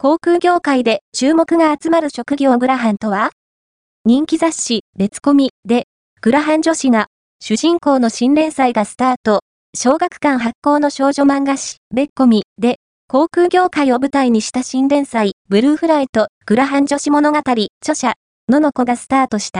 航空業界で注目が集まる職業グラハンとは？人気雑誌、別コミで、グラハン女子が、主人公の新連載がスタート、小学館発行の少女漫画誌、別コミで、航空業界を舞台にした新連載、ブルーフライト、グラハン女子物語、著者、のの子がスタートした。